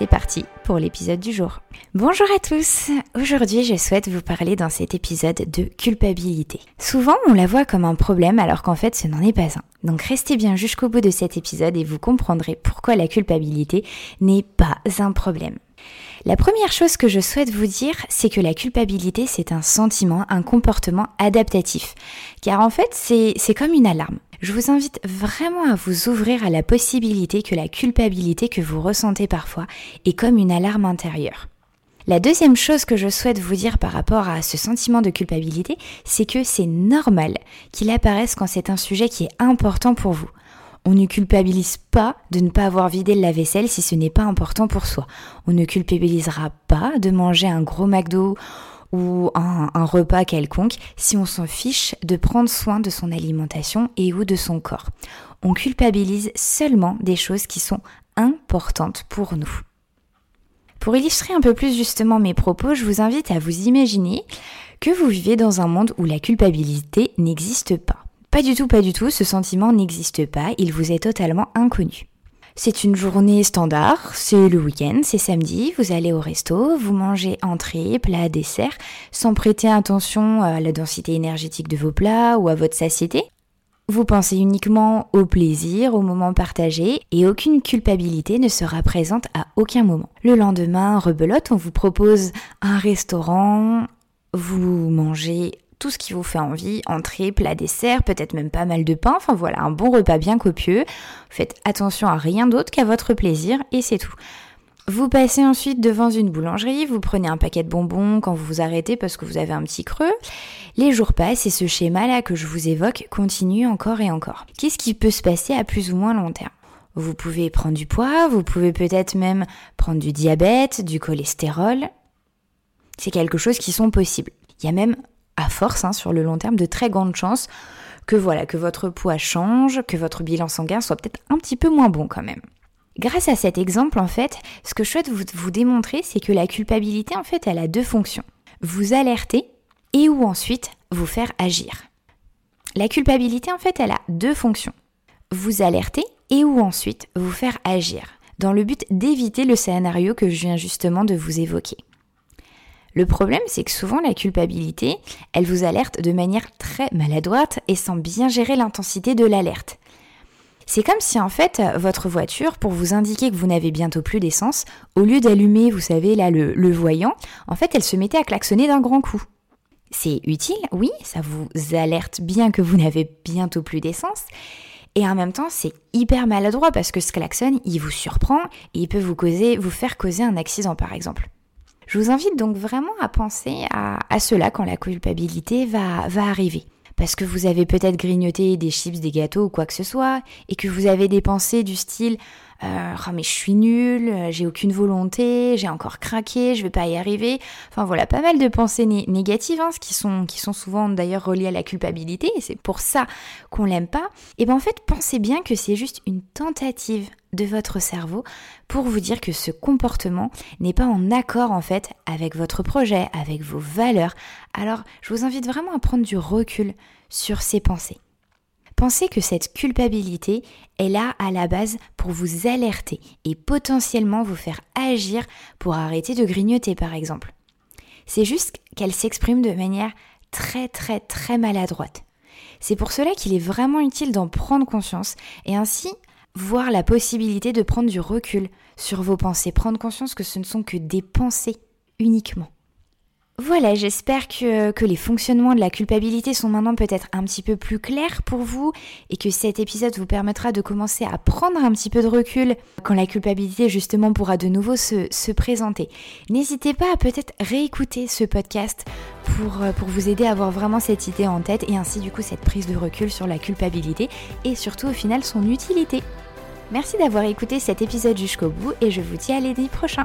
c'est parti pour l'épisode du jour. Bonjour à tous, aujourd'hui je souhaite vous parler dans cet épisode de culpabilité. Souvent on la voit comme un problème alors qu'en fait ce n'en est pas un. Donc restez bien jusqu'au bout de cet épisode et vous comprendrez pourquoi la culpabilité n'est pas un problème. La première chose que je souhaite vous dire, c'est que la culpabilité, c'est un sentiment, un comportement adaptatif. Car en fait, c'est comme une alarme je vous invite vraiment à vous ouvrir à la possibilité que la culpabilité que vous ressentez parfois est comme une alarme intérieure. La deuxième chose que je souhaite vous dire par rapport à ce sentiment de culpabilité, c'est que c'est normal qu'il apparaisse quand c'est un sujet qui est important pour vous. On ne culpabilise pas de ne pas avoir vidé le lave-vaisselle si ce n'est pas important pour soi. On ne culpabilisera pas de manger un gros McDo ou un, repas quelconque si on s'en fiche de prendre soin de son alimentation et ou de son corps. On culpabilise seulement des choses qui sont importantes pour nous. Pour illustrer un peu plus justement mes propos, je vous invite à vous imaginer que vous vivez dans un monde où la culpabilité n'existe pas. Pas du tout, pas du tout, ce sentiment n'existe pas, il vous est totalement inconnu. C'est une journée standard, c'est le week-end, c'est samedi, vous allez au resto, vous mangez entrée, plat, dessert, sans prêter attention à la densité énergétique de vos plats ou à votre satiété. Vous pensez uniquement au plaisir, au moment partagé, et aucune culpabilité ne sera présente à aucun moment. Le lendemain, rebelote, on vous propose un restaurant, vous mangez tout ce qui vous fait envie, entrée, plat, dessert, peut-être même pas mal de pain, enfin voilà, un bon repas bien copieux. Faites attention à rien d'autre qu'à votre plaisir et c'est tout. Vous passez ensuite devant une boulangerie, vous prenez un paquet de bonbons quand vous vous arrêtez parce que vous avez un petit creux. Les jours passent et ce schéma-là que je vous évoque continue encore et encore. Qu'est-ce qui peut se passer à plus ou moins long terme? Vous pouvez prendre du poids, vous pouvez peut-être même prendre du diabète, du cholestérol. C'est quelque chose qui sont possibles. Il y a même à force, hein, sur le long terme, de très grandes chances que voilà, que votre poids change, que votre bilan sanguin soit peut-être un petit peu moins bon quand même. Grâce à cet exemple, en fait, ce que je souhaite vous, vous démontrer, c'est que la culpabilité, en fait, elle a deux fonctions. Vous alerter et ou ensuite vous faire agir. La culpabilité, en fait, elle a deux fonctions. Vous alerter et ou ensuite vous faire agir, dans le but d'éviter le scénario que je viens justement de vous évoquer. Le problème, c'est que souvent la culpabilité, elle vous alerte de manière très maladroite et sans bien gérer l'intensité de l'alerte. C'est comme si en fait votre voiture, pour vous indiquer que vous n'avez bientôt plus d'essence, au lieu d'allumer, vous savez, là le, voyant, en fait elle se mettait à klaxonner d'un grand coup. C'est utile, oui, ça vous alerte bien que vous n'avez bientôt plus d'essence, et en même temps, c'est hyper maladroit parce que ce klaxon, il vous surprend et il peut vous causer, vous faire causer un accident par exemple. Je vous invite donc vraiment à penser à, cela quand la culpabilité va, va arriver. Parce que vous avez peut-être grignoté des chips, des gâteaux ou quoi que ce soit, et que vous avez des pensées du style euh, oh mais je suis nulle, j'ai aucune volonté, j'ai encore craqué, je vais pas y arriver. Enfin voilà, pas mal de pensées négatives, hein, qui sont qui sont souvent d'ailleurs reliées à la culpabilité, et c'est pour ça qu'on l'aime pas. Et ben en fait, pensez bien que c'est juste une tentative de votre cerveau pour vous dire que ce comportement n'est pas en accord en fait avec votre projet, avec vos valeurs. Alors, je vous invite vraiment à prendre du recul sur ces pensées. Pensez que cette culpabilité est là à la base pour vous alerter et potentiellement vous faire agir pour arrêter de grignoter par exemple. C'est juste qu'elle s'exprime de manière très très très maladroite. C'est pour cela qu'il est vraiment utile d'en prendre conscience et ainsi voir la possibilité de prendre du recul sur vos pensées, prendre conscience que ce ne sont que des pensées uniquement. Voilà, j'espère que, les fonctionnements de la culpabilité sont maintenant peut-être un petit peu plus clairs pour vous et que cet épisode vous permettra de commencer à prendre un petit peu de recul quand la culpabilité justement pourra de nouveau se, se présenter. N'hésitez pas à peut-être réécouter ce podcast pour, pour vous aider à avoir vraiment cette idée en tête et ainsi du coup cette prise de recul sur la culpabilité et surtout au final son utilité. Merci d'avoir écouté cet épisode jusqu'au bout et je vous dis à l'été prochain.